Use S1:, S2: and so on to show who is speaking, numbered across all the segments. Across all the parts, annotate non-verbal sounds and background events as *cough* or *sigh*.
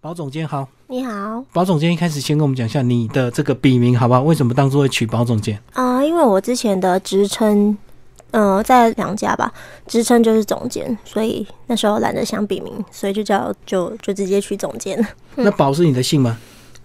S1: 保总监好，
S2: 你好
S1: 保总监一开始先跟我们讲一下你的这个笔名好不好？为什么当初会取保总监？
S2: 啊、因为我之前的职称，呃，在两家吧，职称就是总监，所以那时候懒得想笔名，所以就叫就就直接取总监。*laughs*
S1: 那保是你的姓吗？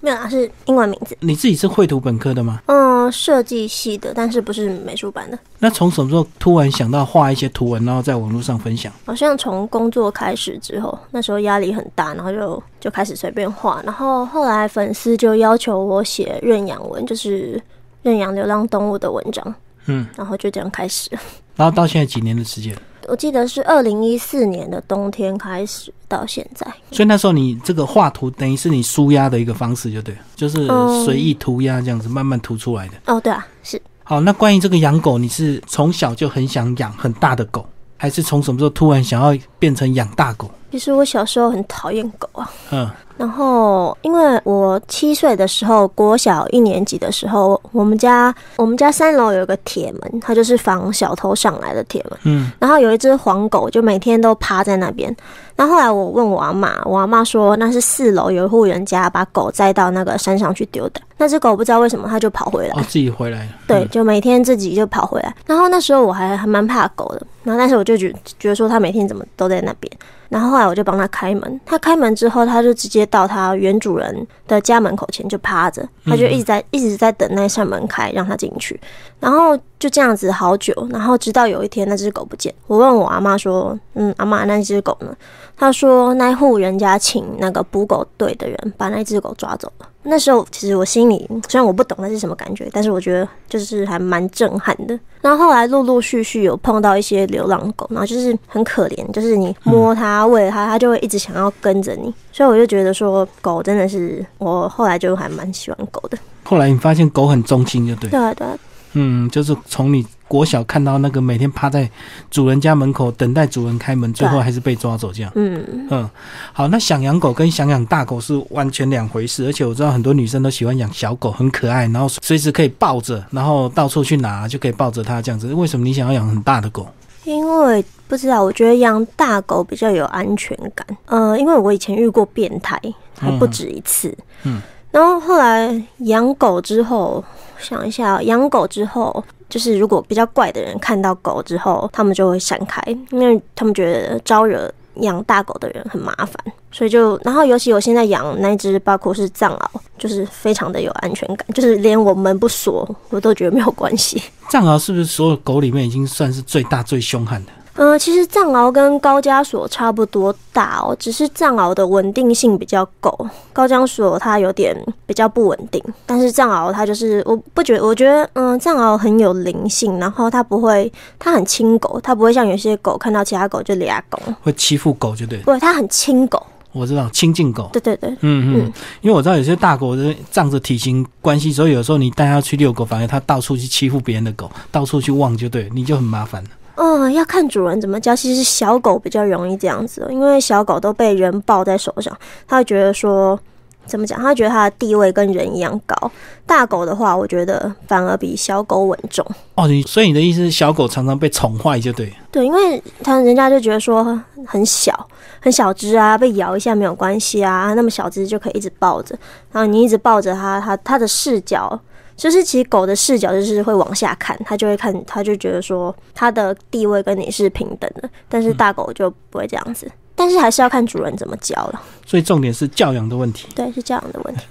S2: 没有啊，是英文名字。
S1: 你自己是绘图本科的吗？
S2: 嗯，设计系的，但是不是美术班的。
S1: 那从什么时候突然想到画一些图文，然后在网络上分享？
S2: 好像从工作开始之后，那时候压力很大，然后就就开始随便画，然后后来粉丝就要求我写认养文，就是认养流浪动物的文章，
S1: 嗯，
S2: 然后就这样开始。*laughs*
S1: 然后到现在几年的时间？
S2: 我记得是二零一四年的冬天开始到现在。
S1: 所以那时候你这个画图等于是你舒压的一个方式，就对了，就是
S2: 嗯
S1: 随意涂鸦这样子慢慢涂出来的。
S2: 哦，对啊，是
S1: 好，那关于这个养狗，你是从小就很想养很大的狗，还是从什么时候突然想要变成养大狗？
S2: 其实我小时候很讨厌狗啊，
S1: 嗯，
S2: 然后因为我七岁的时候，国小一年级的时候，我们家我们家三楼有一个铁门，它就是防小偷上来的铁门。
S1: 嗯，
S2: 然后有一只黄狗，就每天都趴在那边。然后后来我问我阿妈，我阿妈说那是四楼有一户人家把狗载到那个山上去丢的。那只狗不知道为什么它就跑回来，
S1: 哦，自己回来了。
S2: 对，
S1: 嗯，
S2: 就每天自己就跑回来。然后那时候我还还蛮怕狗的，然后但是我就觉觉得说它每天怎么都在那边。然后后来我就帮它开门，它开门之后，它就直接到它原主人的家门口前就趴着，它就一直在、一直在等那扇门开让它进去。然后就这样子好久，然后直到有一天那只狗不见，我问我阿妈说：“嗯，阿妈那只狗呢？”她说那户人家请那个捕狗队的人把那只狗抓走了。那时候其实我心里虽然我不懂那是什么感觉，但是我觉得就是还蛮震撼的。然后后来陆陆续续有碰到一些流浪狗，然后就是很可怜，就是你摸它、喂它，它就会一直想要跟着你。所以我就觉得说，狗真的是我后来就还蛮喜欢狗的。
S1: 后来你发现狗很忠心，就对。
S2: 对啊，对啊，
S1: 嗯，就是从你国小看到那个每天趴在主人家门口等待主人开门，最后还是被抓走这样。
S2: 嗯，
S1: 嗯，好，那想养狗跟想养大狗是完全两回事，而且我知道很多女生都喜欢养小狗，很可爱，然后随时可以抱着，然后到处去拿就可以抱着它这样子。为什么你想要养很大的狗？
S2: 因为不知道，我觉得养大狗比较有安全感。呃，因为我以前遇过变态，还不止一次。
S1: 嗯，
S2: 然后后来养狗之后，想一下，养狗之后，就是如果比较怪的人看到狗之后，他们就会闪开，因为他们觉得招惹养大狗的人很麻烦，所以就，然后尤其我现在养那只包括是藏獒，就是非常的有安全感，就是连我门不锁，我都觉得没有关系。
S1: 藏獒是不是所有狗里面已经算是最大最凶悍的？
S2: 呃，其实藏獒跟高加索差不多大哦，只是藏獒的稳定性比较够，高加索它有点比较不稳定。但是藏獒它就是，我不觉得，我觉得，嗯，藏獒很有灵性，然后它不会，它很亲狗，它不会像有些狗看到其他狗就俩狗，
S1: 会欺负狗就对了。
S2: 不，它很亲狗。
S1: 我知道亲近狗，
S2: 对对对，
S1: 嗯嗯
S2: 嗯，
S1: 因为我知道有些大狗是仗着体型关系，所以有时候你带它去遛狗，反而它到处去欺负别人的狗，到处去望就对，你就很麻烦了。
S2: 嗯，要看主人怎么教。其实小狗比较容易这样子哦，因为小狗都被人抱在手上，它会觉得说。怎么讲？它觉得它的地位跟人一样高。大狗的话，我觉得反而比小狗稳重。
S1: 哦，你所以你的意思是小狗常常被宠坏就对。
S2: 对，因为他人家就觉得说很小，很小只啊，被咬一下没有关系啊，那么小只就可以一直抱着，然后你一直抱着它，它它的视角。就是其实狗的视角就是会往下看，它就会看，它就觉得说它的地位跟你是平等的，但是大狗就不会这样子。但是还是要看主人怎么教了，
S1: 所以重点是教养的问题。
S2: 对，是教养的问题。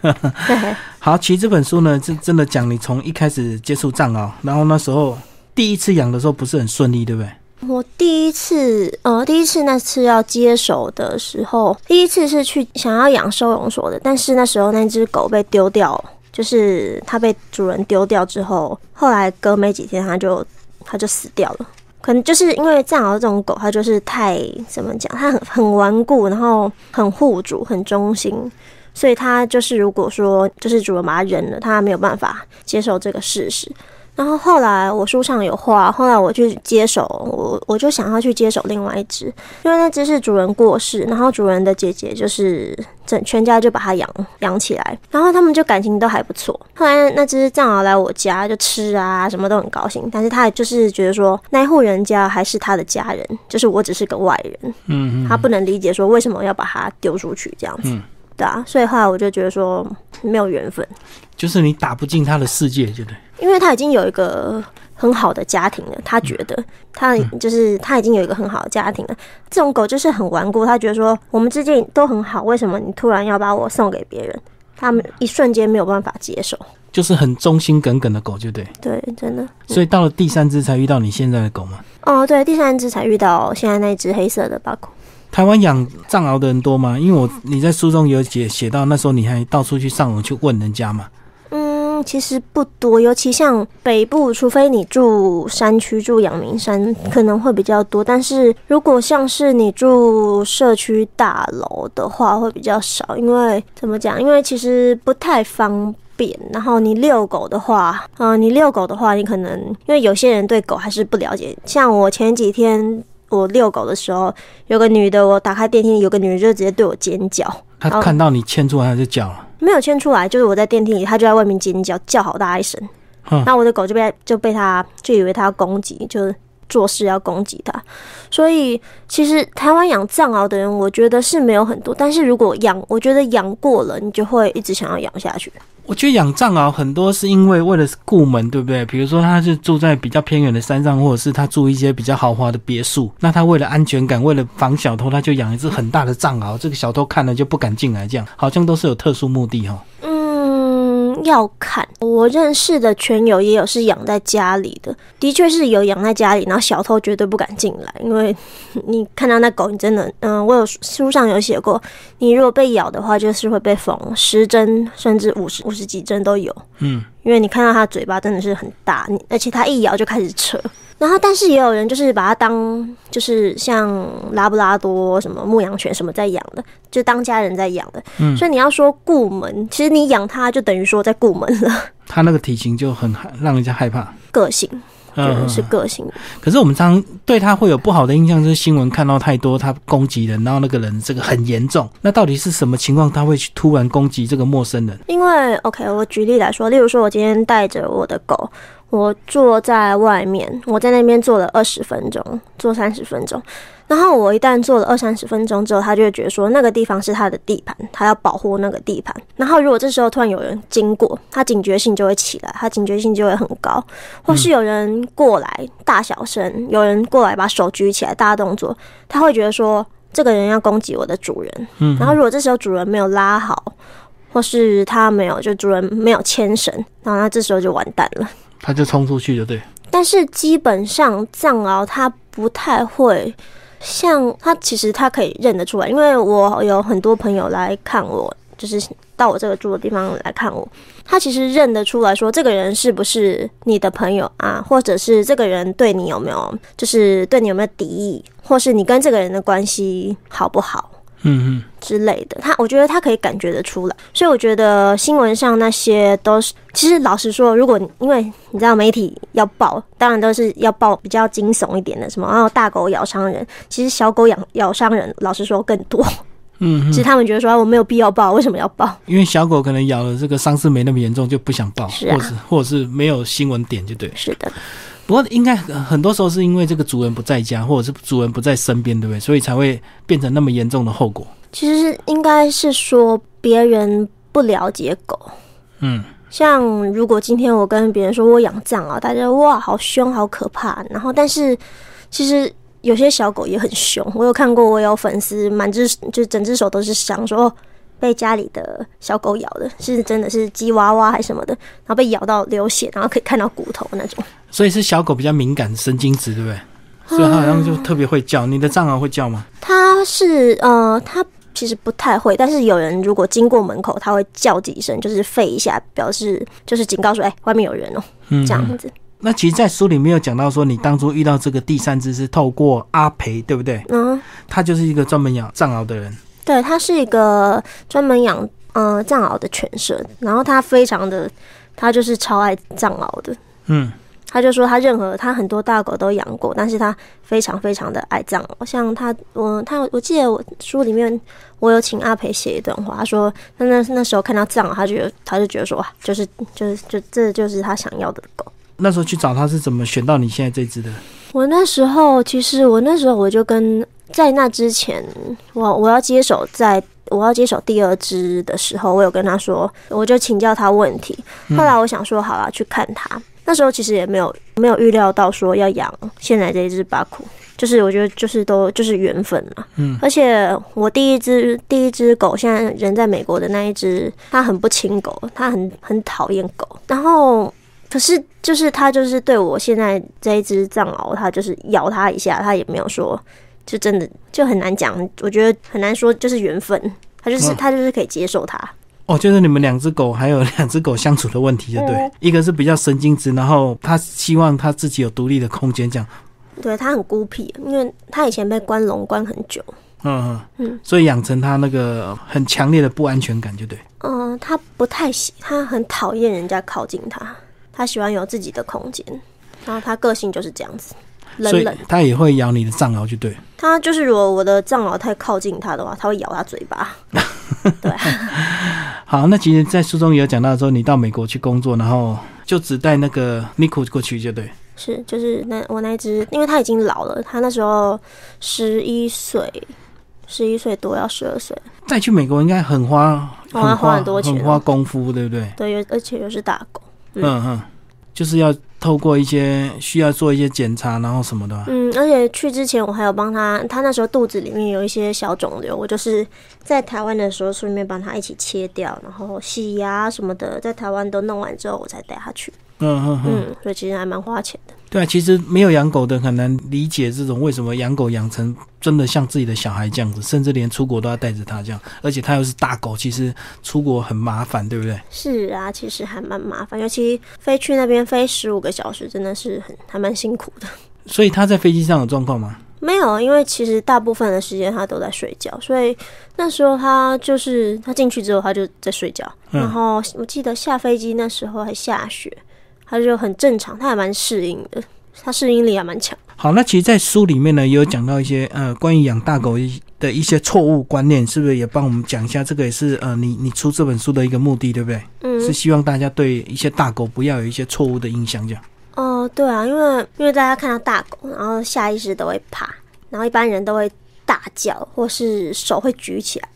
S2: *laughs*
S1: 好，其实这本书呢，真真的讲你从一开始接触藏獒，然后那时候第一次养的时候不是很顺利，对不对？
S2: 我第一次，呃，第一次那次要接手的时候，第一次是去想要养收容所的，但是那时候那只狗被丢掉了，就是它被主人丢掉之后，后来隔没几天它就它就死掉了。可能就是因为藏獒这种狗，它就是太怎么讲，它很很顽固，然后很护主，很忠心，所以它就是如果说就是主人把它扔了，它没有办法接受这个事实。然后后来我书上有画，后来我去接手，我我就想要去接手另外一只，因为那只是主人过世，然后主人的姐姐就是整全家就把它养养起来，然后他们就感情都还不错。后来那只藏獒来我家就吃啊，什么都很高兴，但是他就是觉得说那户人家还是他的家人，就是我只是个外人，
S1: 嗯嗯，
S2: 他不能理解说为什么要把它丢出去这样子。
S1: 嗯
S2: 大，所以后来我就觉得说没有缘分，
S1: 就是你打不进他的世界，对不对？
S2: 因为他已经有一个很好的家庭了，他觉得他就是他已经有一个很好的家庭了。这种狗就是很顽固，他觉得说我们之间都很好，为什么你突然要把我送给别人？他们一瞬间没有办法接受，
S1: 就是很忠心耿耿的狗，就对。
S2: 对，真的。
S1: 所以到了第三只才遇到你现在的狗吗？
S2: 哦，对，第三只才遇到现在那只黑色的巴狗。
S1: 台湾养藏獒的人多吗？因为我你在书中有写写到那时候你还到处去上网去问人家嘛。
S2: 嗯，其实不多，尤其像北部，除非你住山区，住阳明山，可能会比较多。但是如果像是你住社区大楼的话，会比较少。因为怎么讲？因为其实不太方便。然后你遛狗的话，嗯，你遛狗的话，你可能因为有些人对狗还是不了解。像我前几天我遛狗的时候，有个女的，我打开电梯，有个女人就直接对我尖叫。
S1: 她看到你牵出来，她就叫了。
S2: 没有牵出来，就是我在电梯里，她就在外面尖叫，叫好大一声。那我的狗就被就被她就以为她要攻击，就做事要攻击她。所以其实台湾养藏獒的人，我觉得是没有很多。但是如果养，我觉得养过了，你就会一直想要养下去。
S1: 我觉得养藏獒很多是因为为了顾门，对不对？比如说他是住在比较偏远的山上，或者是他住一些比较豪华的别墅，那他为了安全感，为了防小偷，他就养一只很大的藏獒，这个小偷看了就不敢进来，这样好像都是有特殊目的哈。
S2: 要看。我认识的犬友也有是养在家里的，的确是有养在家里，然后小偷绝对不敢进来，因为 *laughs* 你看到那狗，你真的，嗯，我有书上有写过，你如果被咬的话，就是会被缝十针，甚至五十五十几针都有，嗯，因为你看到它嘴巴真的是很大，而且它一咬就开始扯。然后，但是也有人就是把它当就是像拉布拉多什么牧羊犬什么在养的，就当家人在养的。嗯，所以你要说顾门，其实你养它就等于说在顾门了。
S1: 它那个体型就很让人家害怕。
S2: 个性，觉得是个性。
S1: 可是我们常对它会有不好的印象，就是新闻看到太多它攻击人，然后那个人这个很严重。那到底是什么情况，他会去突然攻击这个陌生人？
S2: 因为 OK，我举例来说，例如说我今天带着我的狗。我坐在外面，我在那边坐了二十分钟，坐三十分钟。然后我一旦坐了二三十分钟之后，他就会觉得说那个地方是他的地盘，他要保护那个地盘。然后如果这时候突然有人经过，他警觉性就会起来，他警觉性就会很高。或是有人过来大小声，有人过来把手举起来大动作，他会觉得说这个人要攻击我的主人。嗯。然后如果这时候主人没有拉好，或是他没有就主人没有牵绳，然后那这时候就完蛋了。
S1: 他就冲出去就对，
S2: 但是基本上藏獒它不太会像它，其实它可以认得出来，因为我有很多朋友来看我，就是到我这个住的地方来看我，他其实认得出来说这个人是不是你的朋友啊，或者是这个人对你有没有，就是对你有没有敌意，或是你跟这个人的关系好不好？嗯嗯之类的，他我觉得他可以感觉得出来，所以我觉得新闻上那些都是，其实老实说，如果因为你知道媒体要报，当然都是要报比较惊悚一点的，什么然后大狗咬伤人，其实小狗咬咬伤人，老实说更多。嗯，其实他们觉得说我没有必要报，*laughs* 为什么要报？
S1: 因为小狗可能咬了这个伤势没那么严重，就不想报，
S2: 或
S1: 者或者是没有新闻点就对。
S2: 是的。
S1: 不过应该很多时候是因为这个主人不在家，或者是主人不在身边，对不对？所以才会变成那么严重的后果。
S2: 其实是应该是说别人不了解狗。嗯，像如果今天我跟别人说我养藏獒，大家哇好凶好可怕。然后但是其实有些小狗也很凶，我有看过，我有粉丝满只就整只手都是伤，说被家里的小狗咬的，是真的是鸡娃娃还是什么的，然后被咬到流血，然后可以看到骨头那种。
S1: 所以是小狗比较敏感，神经质，对不对？所以它好像就特别会叫。你的藏獒会叫吗？
S2: 它是呃，它其实不太会，但是有人如果经过门口，它会叫几声，就是吠一下，表示就是警告说，哎，外面有人哦，嗯这样子。
S1: 那其实，在书里面有讲到说，你当初遇到这个第三只是透过阿培，对不对？嗯，他就是一个专门养藏獒的人。
S2: 对，他是一个专门养呃藏獒的犬舍，然后他非常的，他就是超爱藏獒的。嗯。他就说，他任何他很多大狗都养过，但是他非常非常的爱藏獒。像他，我他我记得我书里面我有请阿培写一段话，他说那那那时候看到藏獒，他觉得他就觉得说哇，就是就是就这就是他想要的狗。
S1: 那时候去找他是怎么选到你现在这只的？
S2: 我那时候其实我那时候我就跟在那之前，我我要接手在我要接手第二只的时候，我有跟他说，我就请教他问题。后来我想说，好了，去看他。那时候其实也没有没有预料到说要养现在这一只巴库，就是我觉得就是都就是缘分嘛。
S1: 嗯，
S2: 而且我第一只第一只狗现在人在美国的那一只，它很不亲狗，它很很讨厌狗。然后可是就是它就是对我现在这一只藏獒，它就是咬它一下，它也没有说，就真的就很难讲。我觉得很难说，就是缘分，它就是
S1: 嗯
S2: 它就是可以接受它。
S1: 哦，就是你们两只狗还有两只狗相处的问题，就对，
S2: 嗯
S1: 一个是比较神经质，然后他希望他自己有独立的空间，这样，
S2: 对他很孤僻，因为他以前被关笼关很久。
S1: 嗯嗯
S2: 嗯，
S1: 所以养成他那个很强烈的不安全感，就对。
S2: 嗯，他不太喜，他很讨厌人家靠近他，他喜欢有自己的空间。然后他个性就是这样子，冷
S1: 所以
S2: 冷。
S1: 它也会咬你的藏獒，就对。
S2: 它就是如果我的藏獒太靠近它的话，它会咬它嘴巴。*laughs*
S1: 对好，那其实，在书中也有讲到说，你到美国去工作，然后就只带那个 Nico 过去，就对。
S2: 是，就是那我那一只，因为它已经老了，它那时候十一岁，十一岁多要十二岁，
S1: 再去美国应该很花，
S2: 哦
S1: 很
S2: 花很多钱
S1: 很花功夫，对不对？
S2: 对，而且又是打工。嗯
S1: 嗯嗯，就是要透过一些需要做一些检查，然后什么的吧。
S2: 嗯，而且去之前我还有帮他，他那时候肚子里面有一些小肿瘤，我就是在台湾的时候顺便帮他一起切掉，然后洗牙什么的，在台湾都弄完之后，我才带他去。
S1: 嗯嗯嗯，
S2: 嗯，所以其实还蛮花钱的。
S1: 对啊，其实没有养狗的很难理解这种为什么养狗养成真的像自己的小孩这样子，甚至连出国都要带着它这样，而且它又是大狗，其实出国很麻烦，对不对？
S2: 是啊，其实还蛮麻烦，尤其飞去那边飞十五个小时，真的是很还蛮辛苦的。
S1: 所以他在飞机上有状况吗？
S2: 没有，因为其实大部分的时间他都在睡觉，所以那时候他就是他进去之后他就在睡觉，
S1: 嗯
S2: 然后我记得下飞机那时候还下雪，他就很正常，他还蛮适应的，他适应力还蛮强。
S1: 好，那其实，在书里面呢，也有讲到一些呃关于养大狗一的一些错误观念，是不是也帮我们讲一下？这个也是呃，你你出这本书的一个目的，对不对？
S2: 嗯，
S1: 是希望大家对一些大狗不要有一些错误的印象，这样。
S2: 哦，对啊，因为因为大家看到大狗，然后下意识都会怕，然后一般人都会大叫，或是手会举起来，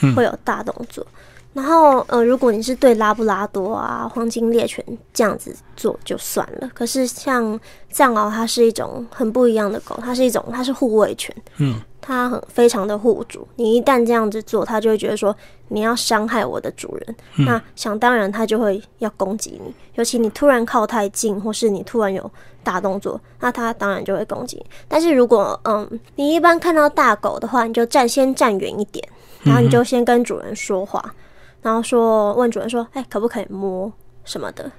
S1: 嗯
S2: 会有大动作。然后，呃，如果你是对拉布拉多啊、黄金猎犬这样子做就算了，可是像藏獒，它是一种很不一样的狗，它是一种它是护卫犬，
S1: 嗯，
S2: 它很非常的护主。你一旦这样子做，它就会觉得说你要伤害我的主人，
S1: 嗯
S2: 那想当然它就会要攻击你。尤其你突然靠太近，或是你突然有大动作，那它当然就会攻击你。但是如果嗯，你一般看到大狗的话，你就站先站远一点，然后你就先跟主人说话，然后说问主人说，哎、可不可以摸什么的。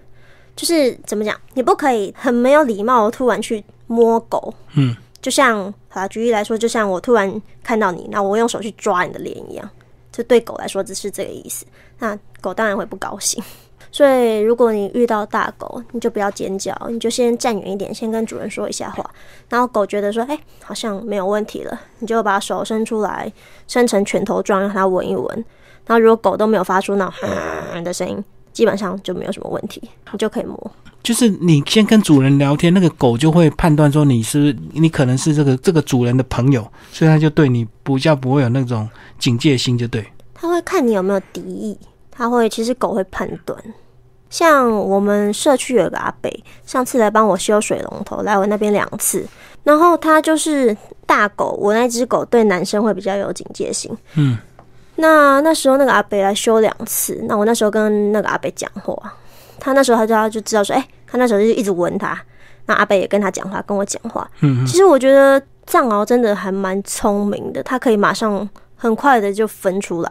S2: 就是怎么讲，你不可以很没有礼貌，突然去摸狗，
S1: 嗯，
S2: 就像好啦举例来说，就像我突然看到你，那我用手去抓你的脸一样，就对狗来说只是这个意思。那狗当然会不高兴。所以如果你遇到大狗，你就不要尖叫，你就先站远一点，先跟主人说一下话。然后狗觉得说，哎、好像没有问题了，你就把手伸出来，伸成拳头状，让它闻一闻。然后如果狗都没有发出那种哼的声音，基本上就没有什么问题，你就可以摸。
S1: 就是你先跟主人聊天，那个狗就会判断说你是你可能是这个这个主人的朋友，所以它就对你比较不会有那种警戒心，就对。
S2: 它会看你有没有敌意，它会其实狗会判断。像我们社区有个阿北，上次来帮我修水龙头，来我那边两次，然后他就是大狗，我那只狗对男生会比较有警戒心。
S1: 嗯，
S2: 那那时候那个阿北来修两次，那我那时候跟那个阿北讲话，他那时候他就他就知道说，哎、他那时候就一直闻他，那阿北也跟他讲话，跟我讲话。
S1: 嗯
S2: 其实我觉得藏獒真的还蛮聪明的，它可以马上很快的就分出来，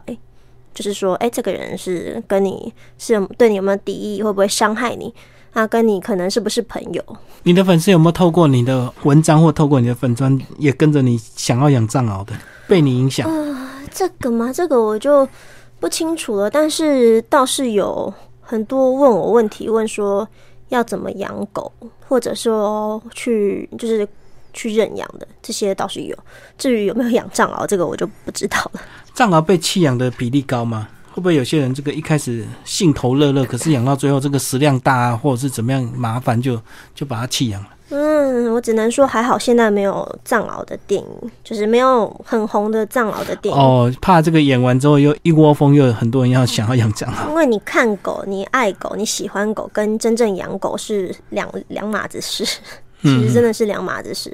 S2: 就是说，哎、这个人是跟你是对你有没有敌意，会不会伤害你？那跟你可能是不是朋友？
S1: 你的粉丝有没有透过你的文章或透过你的粉砖，也跟着你想要养藏獒的，被你影响？
S2: 这个吗？这个我就不清楚了。但是倒是有很多问我问题，问说要怎么养狗，或者说去就是去认养的，这些倒是有。至于有没有养藏獒，这个我就不知道了。
S1: 藏獒被弃养的比例高吗？会不会有些人这个一开始兴头乐乐，可是养到最后这个食量大啊，或者是怎么样麻烦就就把它弃养？
S2: 嗯，我只能说还好，现在没有藏獒的电影，就是没有很红的藏獒的电影。
S1: 哦，怕这个演完之后又一窝蜂，又有很多人要想要养藏獒。
S2: 因为你看狗，你爱狗，你喜欢狗，跟真正养狗是两两码子事，*laughs* 其实真的是两码子事。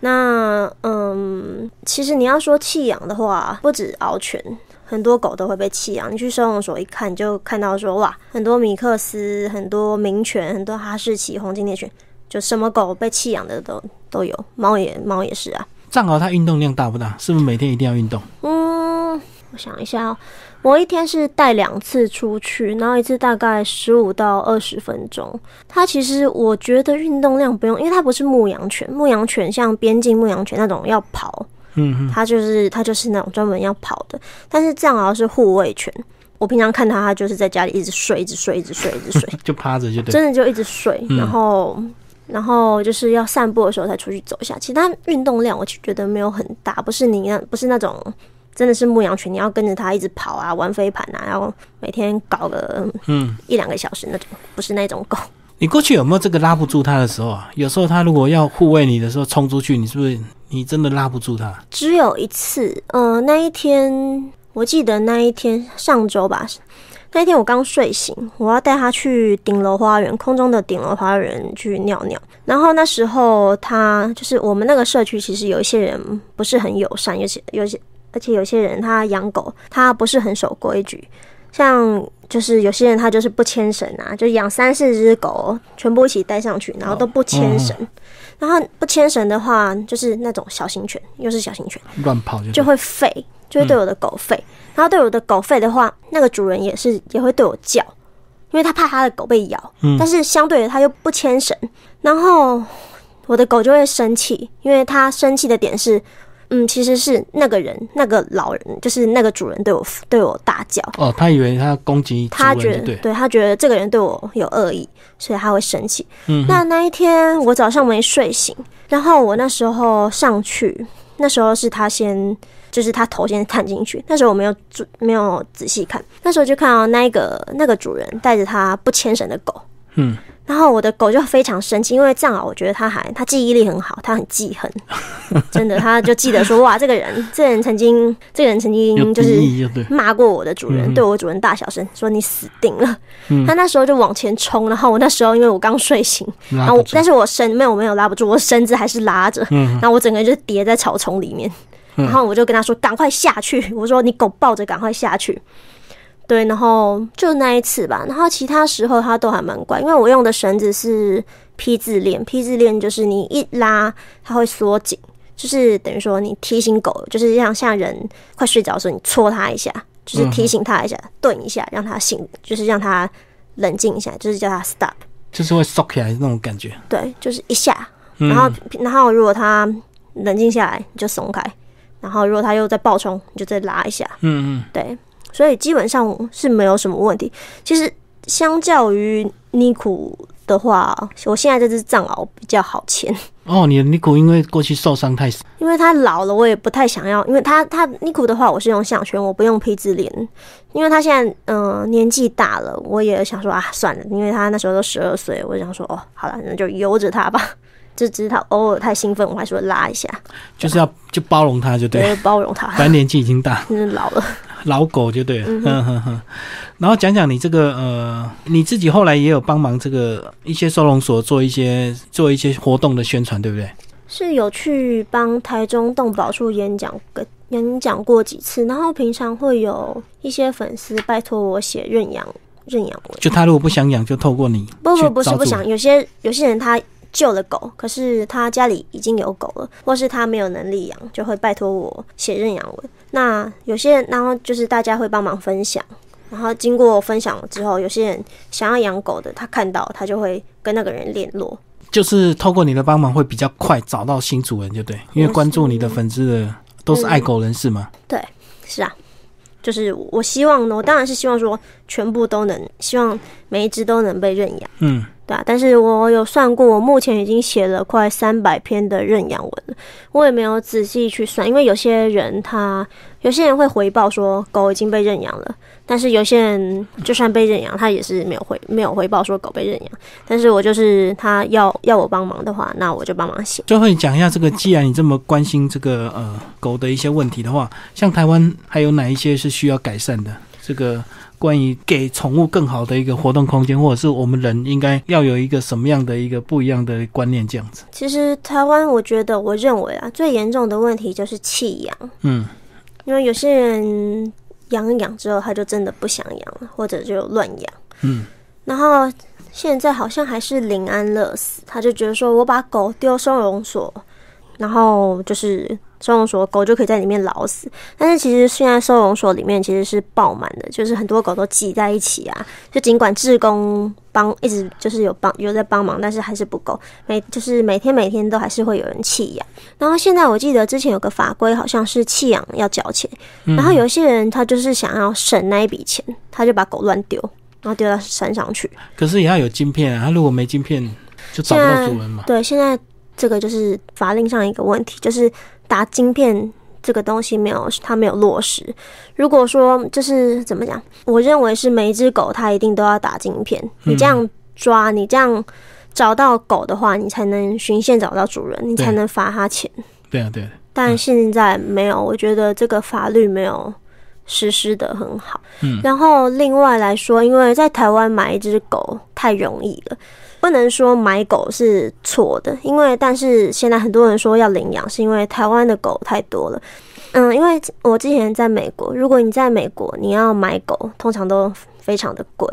S2: 那嗯，其实你要说弃养的话，不止獒犬，很多狗都会被弃养。你去收容所一看，就看到说哇，很多米克斯，很多名犬，很多哈士奇、黄金猎犬。就什么狗被弃养的都都有，猫也猫也是啊。
S1: 藏獒它运动量大不大？是不是每天一定要运动？
S2: 嗯，我想一下哦，我一天是带两次出去，然后一次大概十五到二十分钟。它其实我觉得运动量不用，因为它不是牧羊犬，牧羊犬像边境牧羊犬那种要跑，
S1: 嗯，
S2: 它就是它就是那种专门要跑的。但是藏獒是护卫犬，我平常看它，它就是在家里一直睡，一直睡，一直睡，一直睡，*laughs*
S1: 就趴着就对，
S2: 真的就一直睡，然后。然后就是要散步的时候才出去走一下，其他运动量我觉得没有很大，不是你那不是那种真的是牧羊犬，你要跟着它一直跑啊，玩飞盘啊，然后每天搞个嗯一两个小时那种，不是那种狗。
S1: 你过去有没有这个拉不住它的时候啊？有时候它如果要护卫你的时候冲出去，你是不是你真的拉不住它？
S2: 只有一次，嗯，那一天我记得那一天上周吧。那天我刚睡醒，我要带他去顶楼花园，空中的顶楼花园去尿尿。然后那时候他就是我们那个社区，其实有一些人不是很友善，有些有些，而且有些人他养狗，他不是很守规矩。像就是有些人他就是不牵绳啊，就养三四只狗全部一起带上去，然后都不牵绳。然后不牵绳的话，就是那种小型犬，又是小型犬，
S1: 乱跑就
S2: 就会吠，就会对我的狗吠。然后对我的狗吠的话，那个主人也是也会对我叫，因为他怕他的狗被咬。嗯，但是相对的他又不牵绳，然后我的狗就会生气，因为他生气的点是，嗯，其实是那个人那个老人，就是那个主人对我对我大叫。
S1: 哦，他以为他攻击
S2: 他觉
S1: 得
S2: 对他觉得这个人对我有恶意，所以他会生气。嗯，那那一天我早上没睡醒，然后我那时候上去，那时候是他先。就是他头先探进去，那时候我没有注没有仔细看，那时候就看到那个那个主人带着他不牵绳的狗，
S1: 嗯，
S2: 然后我的狗就非常生气，因为藏獒我觉得它还它记忆力很好，它很记恨，*laughs* 真的，它就记得说哇，这个人这个人曾经这个人曾经就是骂过我的主人，对我主人大小声说你死定了，他那时候就往前冲，然后我那时候因为我刚睡醒，然后但是我身没有没有拉不住，我身子还是拉着，然后我整个人就叠在草丛里面。然后我就跟他说：“赶快下去！”我说：“你狗抱着，赶快下去。”对，然后就那一次吧。然后其他时候它都还蛮乖，因为我用的绳子是 P 字链，P 字链就是你一拉它会缩紧，就是等于说你提醒狗，就是像像人快睡着的时候，你戳它一下，就是提醒它一下，顿一下，让它醒，就是让它冷静一下，就是叫它 stop，
S1: 就是会缩起来那种感觉。
S2: 对，就是一下，然后然后如果它冷静下来，你就松开。然后，如果它又在暴冲，你就再拉一下。
S1: 嗯嗯，
S2: 对，所以基本上是没有什么问题。其实，相较于尼古的话，我现在这只藏獒比较好牵。
S1: 哦，你的尼古因为过去受伤太少，
S2: 因为它老了，我也不太想要。因为它它尼古的话，我是用项圈，我不用皮质链，因为它现在嗯年纪大了，我也想说啊，算了，因为它那时候都十二岁，我想说哦，好了，那就由着它吧。就只是他偶尔太兴奋，我还是会拉一下。
S1: 就是要就包容他，就对，
S2: 包容他。
S1: 反正年纪已经大，*laughs*
S2: 老了，
S1: 老狗就对了。嗯哼哼。然后讲讲你这个呃，你自己后来也有帮忙这个一些收容所做一些做一些活动的宣传，对不对？
S2: 是有去帮台中动保处演讲，跟演讲过几次。然后平常会有一些粉丝拜托我写认养认养文，
S1: 就他如果不想养，就透过你。
S2: 不不不是不想，有些有些人他。救了狗，可是他家里已经有狗了，或是他没有能力养，就会拜托我写认养文。那有些人，然后就是大家会帮忙分享，然后经过分享之后，有些人想要养狗的，他看到他就会跟那个人联络，
S1: 就是透过你的帮忙会比较快找到新主人，就对，因为关注你的粉丝的都是爱狗人士嘛。
S2: 对，是啊。就是我希望呢，我当然是希望说全部都能，希望每一只都能被认养。
S1: 嗯，
S2: 对啊，但是我有算过，我目前已经写了快三百篇的认养文了，我也没有仔细去算，因为有些人他有些人会回报说狗已经被认养了，但是有些人就算被认养，他也是没有回没有回报说狗被认养，但是我就是他要要我帮忙的话，那我就帮忙写。
S1: 最后你讲一下这个，既然你这么关心这个呃狗的一些问题的话，像台湾还有哪一些是需要改善的？这个。关于给宠物更好的一个活动空间，或者是我们人应该要有一个什么样的一个不一样的观念，这样子。
S2: 其实台湾，我觉得我认为啊，最严重的问题就是弃养。
S1: 嗯，
S2: 因为有些人养养之后，他就真的不想养了，或者就乱养。
S1: 嗯，
S2: 然后现在好像还是临安乐死，他就觉得说我把狗丢收容所，然后就是。收容所狗就可以在里面老死，但是其实现在收容所里面其实是爆满的，就是很多狗都挤在一起啊。就尽管志工帮一直就是有帮有在帮忙，但是还是不够，每就是每天每天都还是会有人弃养。然后现在我记得之前有个法规，好像是弃养要交钱，然后有些人他就是想要省那一笔钱，他就把狗乱丢，然后丢到山上去。
S1: 可是也要有晶片啊，他如果没晶片就找不到主人嘛。
S2: 对，现在这个就是法令上一个问题，就是。打晶片这个东西没有，它没有落实。如果说就是怎么讲，我认为是每一只狗它一定都要打晶片。你这样抓，你这样找到狗的话，你才能循线找到主人，你才能罚他钱。
S1: 对啊，对。
S2: 但现在没有，我觉得这个法律没有实施的很好。
S1: 嗯。
S2: 然后另外来说，因为在台湾买一只狗太容易了。不能说买狗是错的，因为但是现在很多人说要领养，是因为台湾的狗太多了。嗯，因为我之前在美国，如果你在美国你要买狗，通常都非常的贵，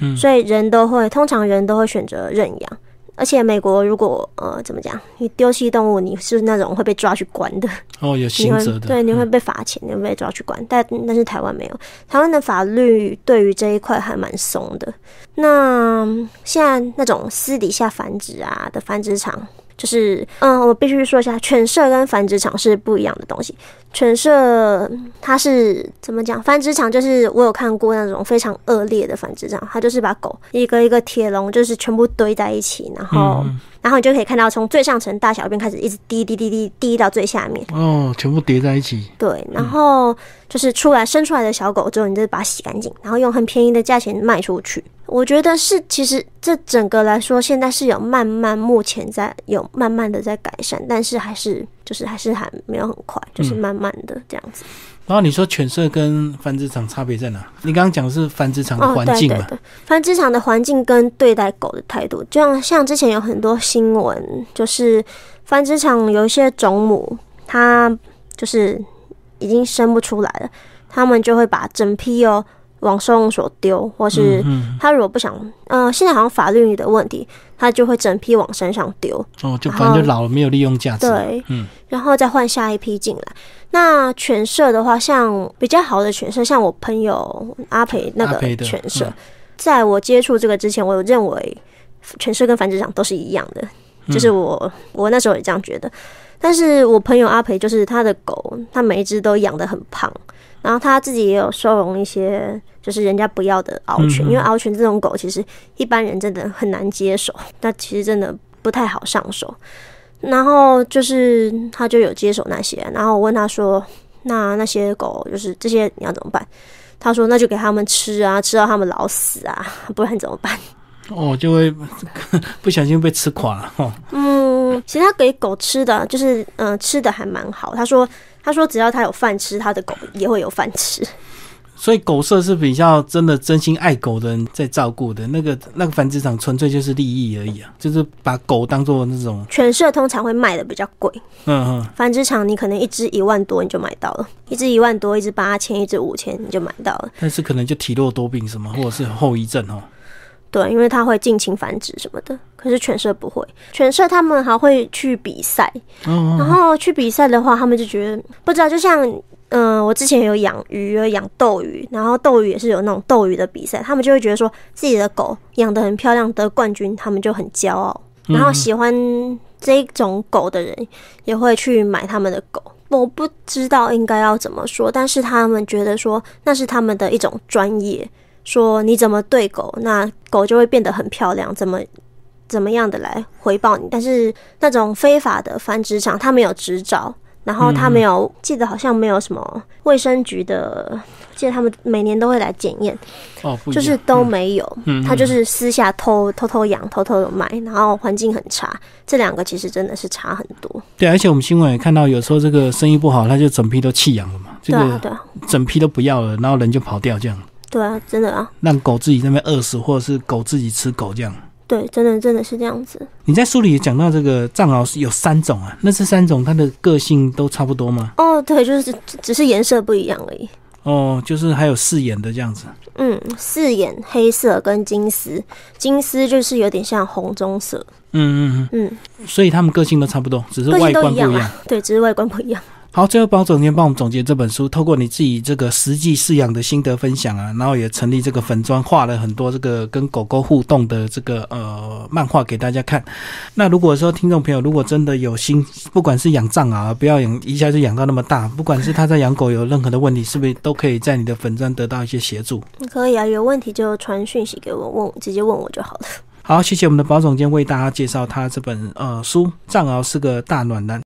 S1: 嗯，
S2: 所以人都会通常人都会选择认养。而且美国如果呃怎么讲，你丢弃动物，你是那种会被抓去关的
S1: 哦，有刑责的，
S2: 对，你会被罚钱，你会被抓去关。但但是台湾没有，台湾的法律对于这一块还蛮松的。那现在那种私底下繁殖啊的繁殖场。就是，嗯，我必须说一下，犬舍跟繁殖场是不一样的东西。犬舍它是怎么讲？繁殖场就是我有看过那种非常恶劣的繁殖场，它就是把狗一个一个铁笼，就是全部堆在一起，然后，然后你就可以看到从最上层大小便开始一直滴滴滴滴滴到最下面。
S1: 哦，全部叠在一起。
S2: 对，然后就是出来生出来的小狗之后，你就把它洗干净，然后用很便宜的价钱卖出去。我觉得是，其实这整个来说，现在是有慢慢，目前在有慢慢的在改善，但是还是就是还是还没有很快，就是慢慢的这样子。
S1: 然后你说犬舍跟繁殖场差别在哪？你刚刚讲的是繁殖场的环境嘛？
S2: 繁殖场的环境跟对待狗的态度，就像像之前有很多新闻，就是繁殖场有一些种母，它就是已经生不出来了，他们就会把整批哦。往收容所丢，或是他如果不想，呃，现在好像法律的问题，他就会整批往山上丢。
S1: 哦，就反正就老了，没有利用价值。
S2: 对，
S1: 嗯，
S2: 然后再换下一批进来。那犬舍的话，像比较好的犬舍，像我朋友阿培那个犬舍，在我接触这个之前，我有认为犬舍跟繁殖场都是一样的，就是我我那时候也这样觉得。但是我朋友阿培就是他的狗，他每一只都养的很胖。然后他自己也有收容一些，就是人家不要的獒犬，因为獒犬这种狗其实一般人真的很难接手，那其实真的不太好上手。然后就是他就有接手那些，然后我问他说：“那那些狗就是这些你要怎么办？”他说：“那就给他们吃啊，吃到他们老死啊，不然怎么办？”
S1: 哦，就会不小心被吃垮了哈。
S2: 嗯，其实他给狗吃的就是嗯吃的还蛮好，他说。他说：“只要他有饭吃，他的狗也会有饭吃。
S1: 所以狗舍是比较真的真心爱狗的人在照顾的。那个那个繁殖场纯粹就是利益而已啊，就是把狗当做那种。
S2: 犬舍通常会卖的比较贵。
S1: 嗯嗯。
S2: 繁殖场你可能一只一万多你就买到了，一只一万多，一只八千，一只五千你就买到了。
S1: 但是可能就体弱多病什么，或者是后遗症哦。
S2: 对，因为它会尽情繁殖什么的，可是犬舍不会。犬舍他们还会去比赛，然后去比赛的话，他们就觉得不知道。就像嗯，我之前有养鱼，养斗鱼，然后斗鱼也是有那种斗鱼的比赛，他们就会觉得说自己的狗养的很漂亮，得冠军，他们就很骄傲。然后喜欢这种狗的人也会去买他们的狗。我不知道应该要怎么说，但是他们觉得说那是他们的一种专业。说你怎么对狗，那狗就会变得很漂亮，怎么怎么样的来回报你。但是那种非法的繁殖场，它没有执照，然后它没有，记得好像没有什么卫生局的，记得他们每年都会来检验，
S1: 哦，
S2: 就是都没有，
S1: 嗯。
S2: 他就是私下偷偷偷养、偷偷的卖，然后环境很差，这两个其实真的是差很多。
S1: 对，而且我们新闻也看到，有时候这个生意不好，他就整批都弃养了嘛，这
S2: 对对啊，
S1: 整批都不要了，然后人就跑掉，这样
S2: 对啊，真的啊，
S1: 让狗自己在那边饿死，或者是狗自己吃狗这样。
S2: 对，真的真的是这样子。
S1: 你在书里也讲到这个藏獒是有三种啊，那这三种它的个性都差不多吗？
S2: 哦，对，就是只只是颜色不一样而已。
S1: 哦，就是还有四眼的这样子。
S2: 嗯，四眼黑色跟金丝，金丝就是有点像红棕色，
S1: 嗯嗯
S2: 嗯，
S1: 嗯，所以它们个性都差不多，只是外观不一样。
S2: 啊。对，只是外观不一样。
S1: 好，最后包总监帮我们总结这本书，透过你自己这个实际饲养的心得分享啊，然后也成立这个粉砖，画了很多这个跟狗狗互动的这个呃漫画给大家看。那如果说听众朋友如果真的有心，不管是养藏獒，不要养一下就养到那么大，不管是他在养狗有任何的问题，是不是都可以在你的粉砖得到一些协助？
S2: 可以啊，有问题就传讯息给我，问直接问我就好了。
S1: 好，谢谢我们的包总监为大家介绍他这本呃书《藏獒是个大暖男》。